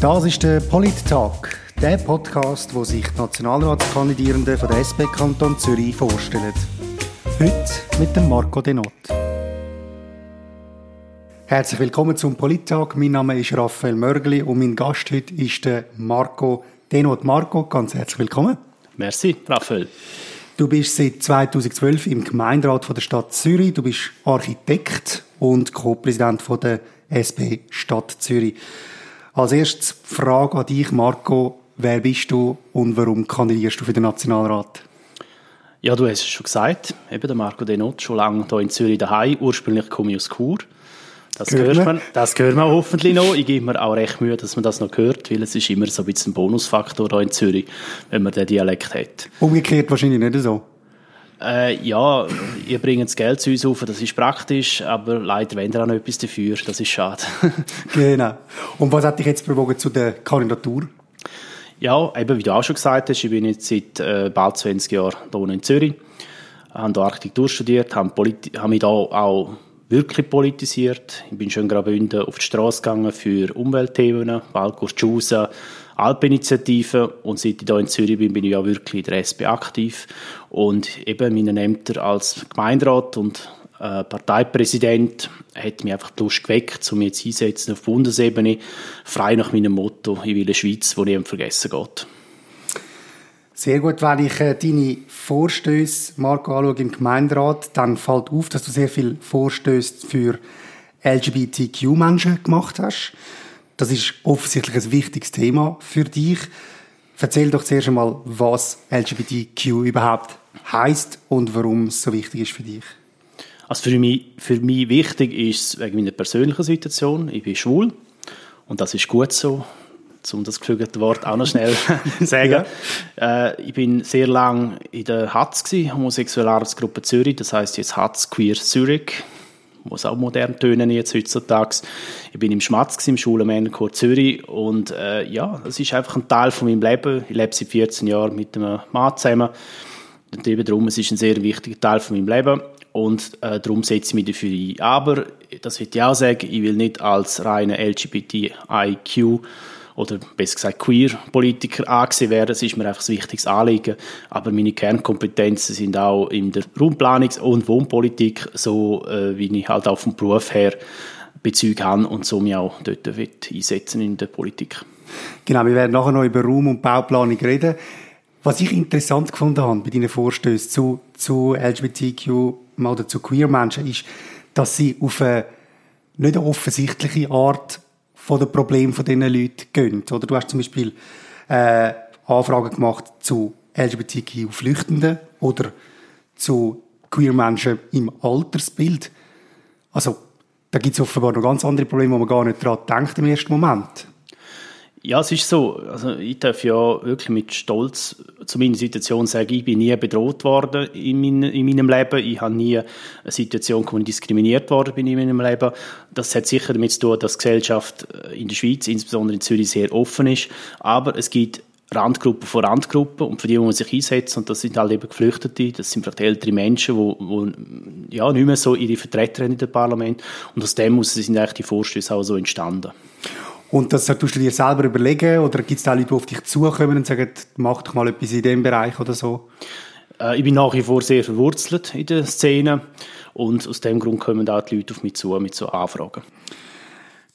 Das ist der Polit-Tag, der Podcast, wo sich die Nationalratskandidierenden von der SP Kanton Zürich vorstellen. Heute mit dem Marco Denot. Herzlich willkommen zum Polit-Tag. Mein Name ist Raphael Mörgli und mein Gast heute ist der Marco Denot. Marco, ganz herzlich willkommen. Merci, Raphael. Du bist seit 2012 im Gemeinderat von der Stadt Zürich. Du bist Architekt und Co-Präsident der SP Stadt Zürich. Als erstes Frage an dich, Marco. Wer bist du und warum kandidierst du für den Nationalrat? Ja, du hast es schon gesagt. Eben der Marco Denot, schon lange hier in Zürich daheim. Ursprünglich komme ich aus Chur. Das hört man, das hört man hoffentlich noch. Ich gebe mir auch recht Mühe, dass man das noch hört, weil es ist immer so ein bisschen ein Bonusfaktor hier in Zürich, wenn man den Dialekt hat. Umgekehrt wahrscheinlich nicht so. Äh, ja, ihr bringt das Geld zu uns auf, das ist praktisch, aber leider wollen ihr auch noch etwas dafür, das ist schade. genau. Und was hat dich jetzt bewogen zu der Kandidatur? Ja, eben wie du auch schon gesagt hast, ich bin jetzt seit äh, bald 20 Jahren hier in Zürich, habe hier Architektur studiert, habe, habe mich hier auch wirklich politisiert. Ich bin schon Graubünden auf die Straße gegangen für Umweltthemen, Waldgurtschausen, Alpeninitiativen und seit ich hier in Zürich bin, bin ich ja wirklich in der SP aktiv und eben meinen Ämtern als Gemeinderat und äh, Parteipräsident hat mich einfach die Lust geweckt, um mich jetzt einsetzen auf Bundesebene, frei nach meinem Motto, ich will eine Schweiz, die niemand vergessen geht. Sehr gut, wenn ich äh, deine Vorstöße, Marco, anschaue im Gemeinderat, dann fällt auf, dass du sehr viel Vorstöße für LGBTQ-Menschen gemacht hast. Das ist offensichtlich ein wichtiges Thema für dich. Erzähl doch zuerst einmal, was LGBTQ überhaupt heißt und warum es so wichtig ist für dich. Also für mich, für mich wichtig ist es wegen meiner persönlichen Situation. Ich bin schwul und das ist gut so um das geflügelte Wort auch noch schnell zu sagen. Ja. Äh, ich bin sehr lange in der HATZ, Homosexuelle Arbeitsgruppe Zürich, das heißt jetzt HATZ Queer Zürich, muss auch modern tönen jetzt heutzutage. Ich bin im Schmatz, im Schulenmännerchor Zürich und äh, ja, das ist einfach ein Teil von meinem Leben. Ich lebe seit 14 Jahren mit einem Mann zusammen und eben darum, es ist ein sehr wichtiger Teil von meinem Leben und äh, darum setze ich mich dafür ein. Aber, das will ich auch sagen, ich will nicht als reine LGBTIQ oder besser gesagt Queer-Politiker angesehen werden. Das ist mir einfach ein wichtiges Anliegen. Aber meine Kernkompetenzen sind auch in der Raumplanungs- und Wohnpolitik, so äh, wie ich halt auch vom Beruf her Bezüge habe und so mich auch dort einsetzen in der Politik. Genau, wir werden nachher noch über Raum- und Bauplanung reden. Was ich interessant gefunden habe bei deinen Vorstößen zu, zu LGBTQ oder zu Queer-Menschen ist, dass sie auf eine nicht offensichtliche Art von den Problemen von diesen Leuten gehen. Oder du hast zum Beispiel äh, Anfragen gemacht zu LGBTQ-Flüchtenden oder zu queer Menschen im Altersbild. Also da gibt es offenbar noch ganz andere Probleme, wo man gar nicht daran denkt im ersten Moment. Ja, es ist so. Also ich darf ja wirklich mit Stolz zu meiner Situation sagen, ich bin nie bedroht worden in, mein, in meinem Leben. Ich habe nie eine Situation, wo ich diskriminiert worden bin in meinem Leben. Das hat sicher damit zu tun, dass die Gesellschaft in der Schweiz, insbesondere in Zürich, sehr offen ist. Aber es gibt Randgruppen von Randgruppen und für die muss man sich einsetzen und das sind halt eben Geflüchtete, das sind vielleicht ältere Menschen, die, die ja, nicht mehr so ihre Vertreter haben in dem Parlament und aus dem muss sind eigentlich die Vorstöße auch so entstanden. Und das tust du dir selber überlegen oder gibt es da Leute, die auf dich zukommen und sagen, mach doch mal etwas in dem Bereich oder so? Äh, ich bin nach wie vor sehr verwurzelt in der Szene und aus dem Grund kommen auch die Leute auf mich zu mit so Anfragen.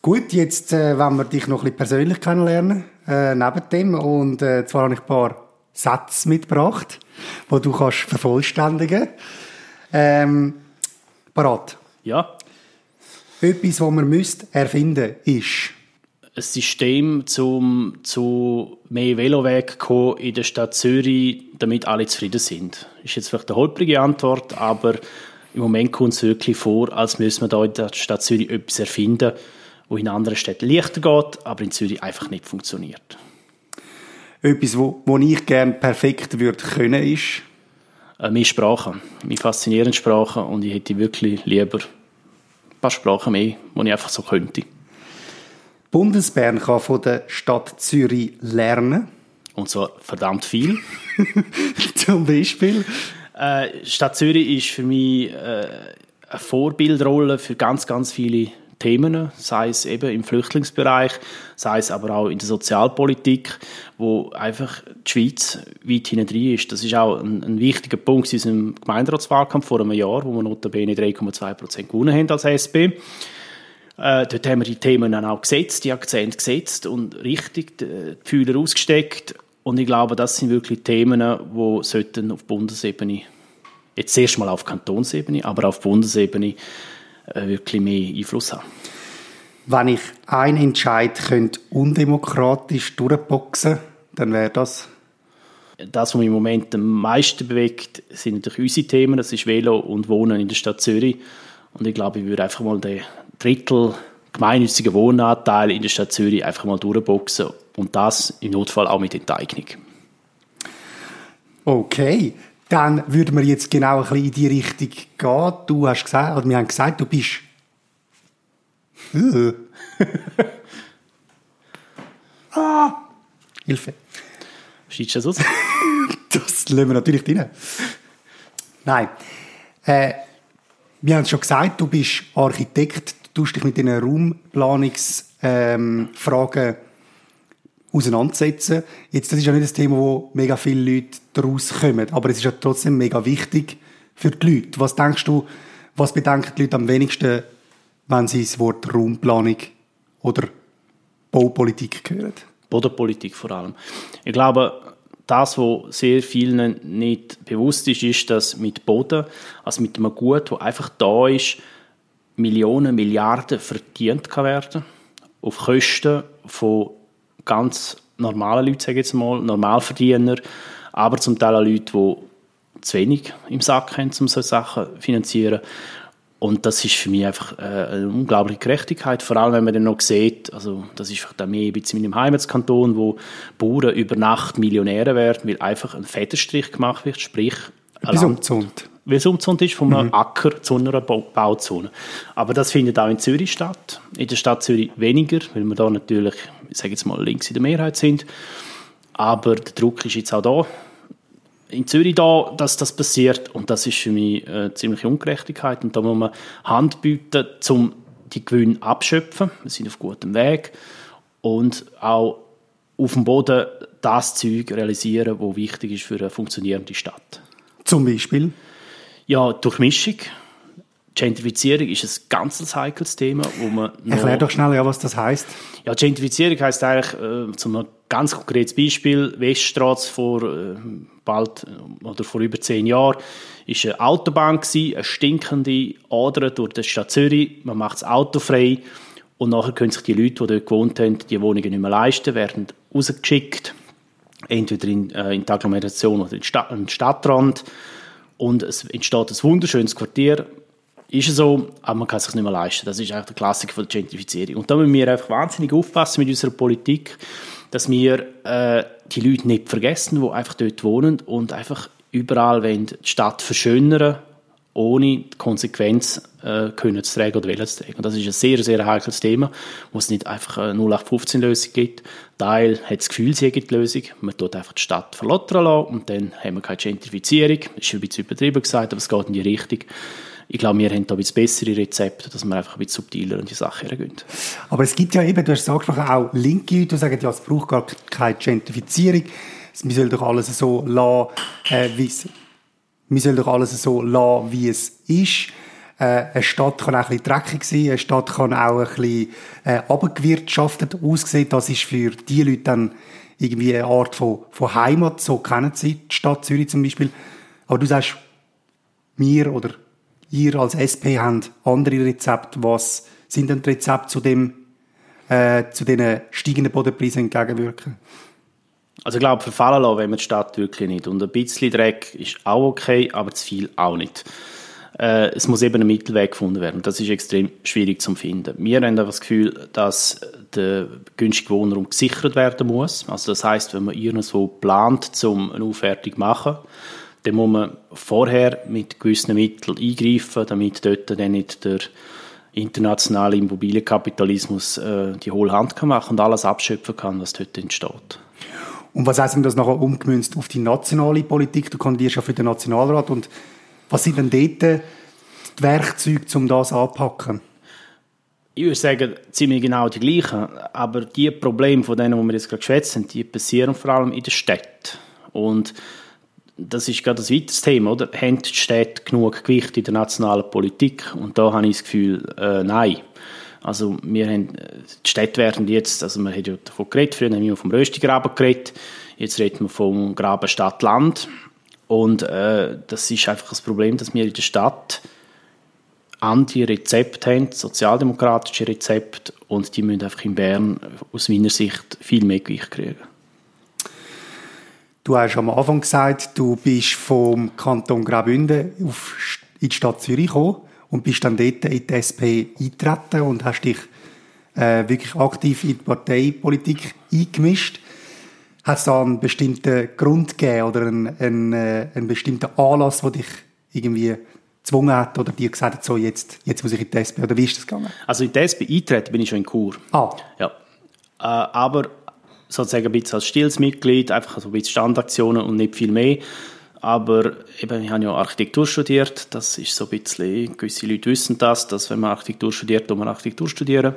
Gut, jetzt äh, wollen wir dich noch ein bisschen persönlich kennenlernen, äh, neben dem. Und äh, zwar habe ich ein paar Sätze mitgebracht, die du kannst vervollständigen ähm, Parat? Ja. Etwas, was man müsste erfinden ist ein System, zum zu mehr Veloweg in der Stadt Zürich, damit alle zufrieden sind. Ist jetzt vielleicht eine holprige Antwort, aber im Moment kommt es wirklich vor, als müssen wir da in der Stadt Zürich etwas erfinden, wo in anderen Städten leichter geht, aber in Zürich einfach nicht funktioniert. Etwas, wo, wo ich gerne perfekt würde können, ist? Äh, mehr Sprachen. Mich faszinieren Sprachen und ich hätte wirklich lieber ein paar Sprachen mehr, die ich einfach so könnte. Bundesbern kann von der Stadt Zürich lernen. Und zwar verdammt viel. Zum Beispiel? Äh, Stadt Zürich ist für mich äh, eine Vorbildrolle für ganz, ganz viele Themen, sei es eben im Flüchtlingsbereich, sei es aber auch in der Sozialpolitik, wo einfach die Schweiz weit hinten ist. Das ist auch ein, ein wichtiger Punkt in unserem Gemeinderatswahlkampf vor einem Jahr, wo wir notabene 3,2 Prozent gewonnen haben als SP. Äh, dort haben wir die Themen dann auch gesetzt, die Akzente gesetzt und richtig die Fühler ausgesteckt. Und ich glaube, das sind wirklich Themen, die sollten auf Bundesebene, jetzt erst mal auf Kantonsebene, aber auf Bundesebene äh, wirklich mehr Einfluss haben. Wenn ich einen Entscheid könnte undemokratisch durchboxen, dann wäre das das, was mich im Moment am meisten bewegt, sind natürlich unsere Themen. Das ist Velo und Wohnen in der Stadt Zürich. Und ich glaube, ich würde einfach mal den Drittel gemeinnützigen Wohnanteil in der Stadt Zürich einfach mal durchboxen und das im Notfall auch mit Enteignung. Okay, dann würden wir jetzt genau ein bisschen in die Richtung gehen. Du hast gesagt, oder wir haben gesagt, du bist ah, Hilfe. Schneidest du das aus? das lassen wir natürlich drin. Nein. Äh, wir haben es schon gesagt, du bist Architekt, tust dich mit diesen Raumplanungsfragen ähm, auseinandersetzen. Jetzt, das ist ja nicht das Thema, wo mega viele Leute daraus kommen, aber es ist ja trotzdem mega wichtig für die Leute. Was denkst du, was bedenken die Leute am wenigsten, wenn sie das Wort Raumplanung oder Baupolitik hören? Bodenpolitik vor allem. Ich glaube, das, was sehr vielen nicht bewusst ist, ist, dass mit Boden, also mit einem Gut, das einfach da ist, Millionen, Milliarden verdient werden auf Kosten von ganz normalen Leuten, sage ich jetzt mal, Normalverdiener, aber zum Teil auch Leute, die zu wenig im Sack haben, um solche Sachen zu finanzieren. Und das ist für mich einfach äh, eine unglaubliche Gerechtigkeit, vor allem wenn man dann noch sieht, also das ist vielleicht auch mehr ein bisschen in meinem Heimatskanton, wo Bauern über Nacht Millionäre werden, weil einfach ein Federstrich gemacht wird, sprich Etwas umzont. Weil es umzont ist von einem mhm. Acker zu einer Bauzone. Aber das findet auch in Zürich statt. In der Stadt Zürich weniger, weil wir da natürlich, ich sage jetzt mal, links in der Mehrheit sind. Aber der Druck ist jetzt auch da in Zürich da, dass das passiert und das ist für mich eine ziemliche Ungerechtigkeit und da muss man Hand bieten, um die Gewinne abschöpfen. Wir sind auf gutem Weg und auch auf dem Boden das Zeug realisieren, was wichtig ist für eine funktionierende Stadt. Zum Beispiel? Ja, Durchmischung. Gentrifizierung ist ein ganz heikles Thema, wo man Erklär doch schnell, ja, was das heißt. Ja, Gentrifizierung heißt eigentlich, äh, zum ganz konkretes Beispiel, Weststraße vor äh, bald äh, oder vor über zehn Jahren ist eine Autobahn gewesen, eine stinkende Ader durch die Stadt Zürich. Man macht das Auto frei und nachher können sich die Leute, die dort gewohnt haben, die Wohnungen nicht mehr leisten, werden rausgeschickt, entweder in, äh, in die Agglomeration oder in den Stadtrand und es entsteht ein wunderschönes Quartier ist so, aber man kann es sich nicht mehr leisten. Das ist eigentlich der Klassiker der Gentrifizierung. Und da müssen wir einfach wahnsinnig aufpassen mit unserer Politik, dass wir äh, die Leute nicht vergessen, die einfach dort wohnen und einfach überall wollen die Stadt verschönern, ohne die Konsequenz äh, können zu tragen oder wollen zu tragen. Und das ist ein sehr, sehr heikles Thema, wo es nicht einfach eine 0815-Lösung gibt. Teil hat das Gefühl, sie gibt die Lösung. Man tut einfach die Stadt verlottern und dann haben wir keine Gentrifizierung. Das ist ein bisschen übertrieben gesagt, aber es geht in die Richtung ich glaube, wir haben da ein bisschen bessere Rezepte, dass wir einfach ein bisschen subtiler an die Sache hergehen. Aber es gibt ja eben, du hast es angesprochen, auch linke Leute, die sagen, ja, es braucht gar keine Gentrifizierung. Wir sollen doch alles so lassen, äh, wie es, wir sollen doch alles so lassen, wie es ist. Äh, eine Stadt kann auch ein bisschen dreckig sein, eine Stadt kann auch ein bisschen äh, abgewirtschaftet aussehen. Das ist für die Leute dann irgendwie eine Art von, von Heimat, so kennen sie die Stadt Zürich zum Beispiel. Aber du sagst, mir oder ihr als SP habt andere Rezepte. Was sind denn die Rezepte zu dem, äh, zu den steigenden Bodenpreisen entgegenwirken? Also ich glaube, verfallen lassen wenn wir die Stadt wirklich nicht. Und ein bisschen Dreck ist auch okay, aber zu viel auch nicht. Äh, es muss eben ein Mittelweg gefunden werden. Das ist extrem schwierig zu finden. Wir haben das Gefühl, dass der günstige Wohnraum gesichert werden muss. Also das heißt, wenn man irgendwo plant, um eine Aufwertung zu machen, dann muss man vorher mit gewissen Mitteln eingreifen, damit dort dann nicht der internationale Immobilienkapitalismus äh, die hohle Hand kann machen und alles abschöpfen kann, was dort entsteht. Und was heißt denn das nachher umgemünzt auf die nationale Politik? Du kandidierst ja für den Nationalrat und was sind denn dort die Werkzeuge, um das anzupacken? Ich würde sagen, ziemlich genau die gleichen. Aber die Probleme, von denen die wir jetzt gerade geschwätzt haben, die passieren vor allem in der Stadt. Und das ist gerade das weiteres Thema, oder? Haben die Städte genug Gewicht in der nationalen Politik? Und da habe ich das Gefühl, äh, nein. Also wir haben, die Städte werden jetzt, also man hat ja davon geredet, früher haben wir vom Röstigraben geredet, jetzt reden wir vom Graben Stadt-Land. Und äh, das ist einfach das Problem, dass wir in der Stadt Anti-Rezepte haben, sozialdemokratische Rezepte, und die müssen einfach in Bern aus meiner Sicht viel mehr Gewicht kriegen. Du hast am Anfang gesagt, du bist vom Kanton Graubünden in die Stadt Zürich gekommen und bist dann dort in die SP eingetreten und hast dich äh, wirklich aktiv in die Parteipolitik eingemischt. Hat es da einen bestimmten Grund gegeben oder einen, einen, äh, einen bestimmten Anlass, der dich irgendwie gezwungen hat oder dir gesagt hat, so jetzt, jetzt muss ich in die SP? Oder wie ist das gegangen? Also in die SP eintreten bin ich schon in Chur. Ah. Ja. Äh, aber sozusagen ein bisschen als stilles Mitglied, einfach so ein bisschen Standaktionen und nicht viel mehr. Aber eben, ich habe ja Architektur studiert, das ist so ein bisschen, gewisse Leute wissen das, dass wenn man Architektur studiert, muss man Architektur studieren.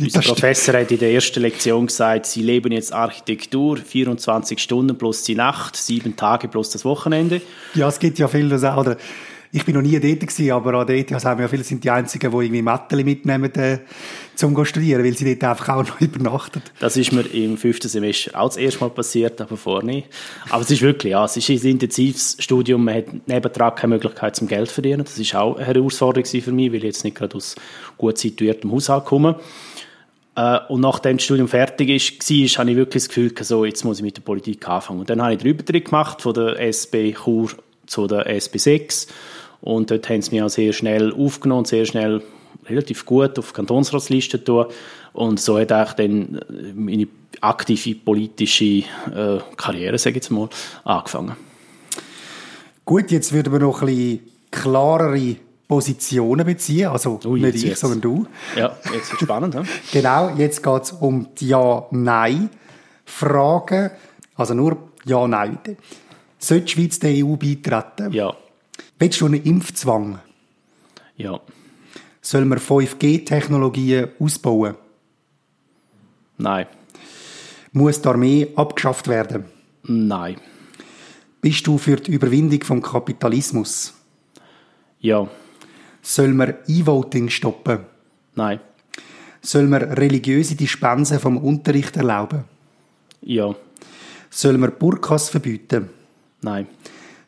Unser Professor hat in der ersten Lektion gesagt, Sie leben jetzt Architektur, 24 Stunden plus die Nacht, sieben Tage plus das Wochenende. Ja, es gibt ja viele, das auch, oder ich bin noch nie dort gewesen, aber an dort ja, sagen wir viele sind die Einzigen, die irgendwie Mätteli mitnehmen, äh, zum zu studieren, weil sie dort einfach auch noch übernachten. Das ist mir im fünften Semester auch das erste Mal passiert, aber nicht. Aber es ist wirklich, ja, es ist ein intensives Studium, man hat nebendran keine Möglichkeit zum Geld verdienen. Das ist auch eine Herausforderung für mich, weil ich jetzt nicht gerade aus gut situiertem Haushalt komme. Äh, und nachdem das Studium fertig war, habe ich wirklich das Gefühl, so, jetzt muss ich mit der Politik anfangen. Und dann habe ich den Übertritt gemacht von der SB Chur zu der SB 6 und dort haben sie mich auch sehr schnell aufgenommen, sehr schnell relativ gut auf Kantonsratsliste tun. Und so hat auch dann meine aktive politische äh, Karriere, sage ich jetzt mal, angefangen. Gut, jetzt würden wir noch ein bisschen klarere Positionen beziehen, also Ui, nicht ich, jetzt. sondern du. Ja, jetzt wird spannend. ja? genau, jetzt geht es um die Ja-Nein-Fragen, also nur Ja-Nein. Sollte die Schweiz der EU beitreten? Ja. Willst du einen Impfzwang? Ja. Sollen wir 5G-Technologien ausbauen? Nein. Muss die Armee abgeschafft werden? Nein. Bist du für die Überwindung vom Kapitalismus? Ja. Sollen wir E-Voting stoppen? Nein. Sollen wir religiöse Dispensen vom Unterricht erlauben? Ja. Sollen wir Burkas verbieten? Nein.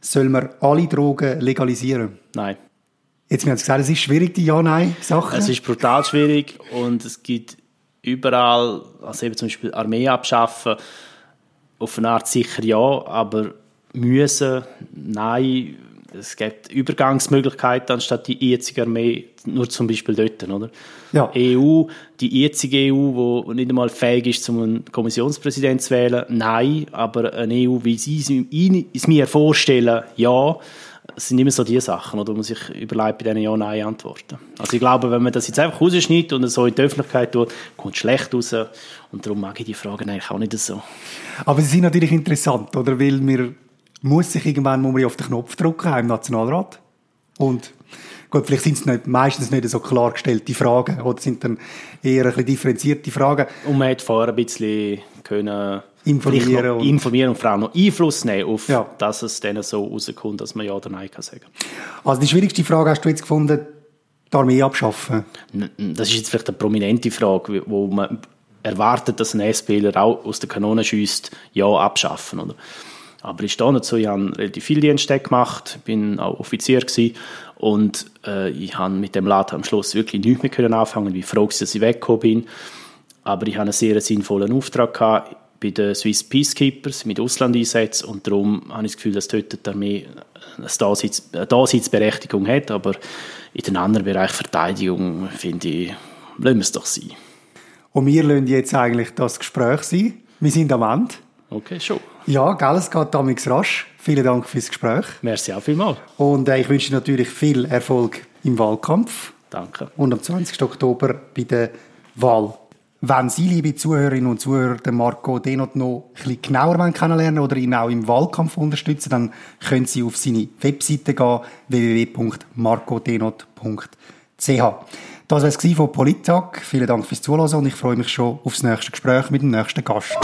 Sollen wir alle Drogen legalisieren? Nein. Jetzt haben Sie gesagt, es ist schwierig, die Ja-Nein-Sachen. Es ist brutal schwierig und es gibt überall, also eben zum Beispiel Armee abschaffen, auf eine Art sicher ja, aber müssen, nein, es gibt Übergangsmöglichkeiten anstatt die jetzige Armee, nur zum Beispiel dort, oder? Ja. EU, die jetzige EU, die nicht einmal fähig ist, zum einen Kommissionspräsident zu wählen, nein, aber eine EU, wie sie es mir vorstellen, ja, es sind immer so die Sachen, oder man sich überlegt bei diesen Ja-Nein-Antworten. Also ich glaube, wenn man das jetzt einfach rausschneidet und so in die Öffentlichkeit tut, kommt es schlecht raus und darum mag ich die Fragen eigentlich auch nicht so. Aber sie sind natürlich interessant, oder? Weil wir muss sich irgendwann muss man auf den Knopf drücken im Nationalrat. Und gut, vielleicht sind es nicht, meistens nicht so klargestellte Fragen oder sind dann eher ein bisschen differenzierte Fragen. Und man hat vorher ein bisschen können informieren, und informieren und vor allem noch Einfluss nehmen auf, ja. dass es dann so rauskommt, dass man ja oder nein kann sagen. Also die schwierigste Frage hast du jetzt gefunden, die Armee abschaffen? Das ist jetzt vielleicht eine prominente Frage, wo man erwartet, dass ein S-Spieler auch aus der Kanone schießt, ja abschaffen, oder? Aber ich stehe dazu, ich habe relativ viel Dienste gemacht, bin auch Offizier gewesen und äh, ich habe mit dem Laden am Schluss wirklich nichts mehr können anfangen, wie froh dass ich weggekommen bin. Aber ich hatte einen sehr sinnvollen Auftrag gehabt bei den Swiss Peacekeepers mit Auslandeinsätzen und darum habe ich das Gefühl, dass dort die Armee eine Daseinsberechtigung hat, aber in den anderen Bereichen Verteidigung finde ich, lassen wir es doch sein. Und wir lassen jetzt eigentlich das Gespräch sein. Wir sind am Ende. Okay, schon. Ja, gell, es geht damals rasch. Vielen Dank fürs Gespräch. Merci auch vielmals. Und äh, ich wünsche dir natürlich viel Erfolg im Wahlkampf. Danke. Und am 20. Oktober bei der Wahl. Wenn Sie, liebe Zuhörerinnen und Zuhörer, den Marco Denot noch ein bisschen genauer kennenlernen oder ihn auch im Wahlkampf unterstützen, dann können Sie auf seine Webseite gehen, www.marcodenot.ch. Das war es von Polittag. Vielen Dank fürs Zuhören und ich freue mich schon aufs nächste Gespräch mit dem nächsten Gast.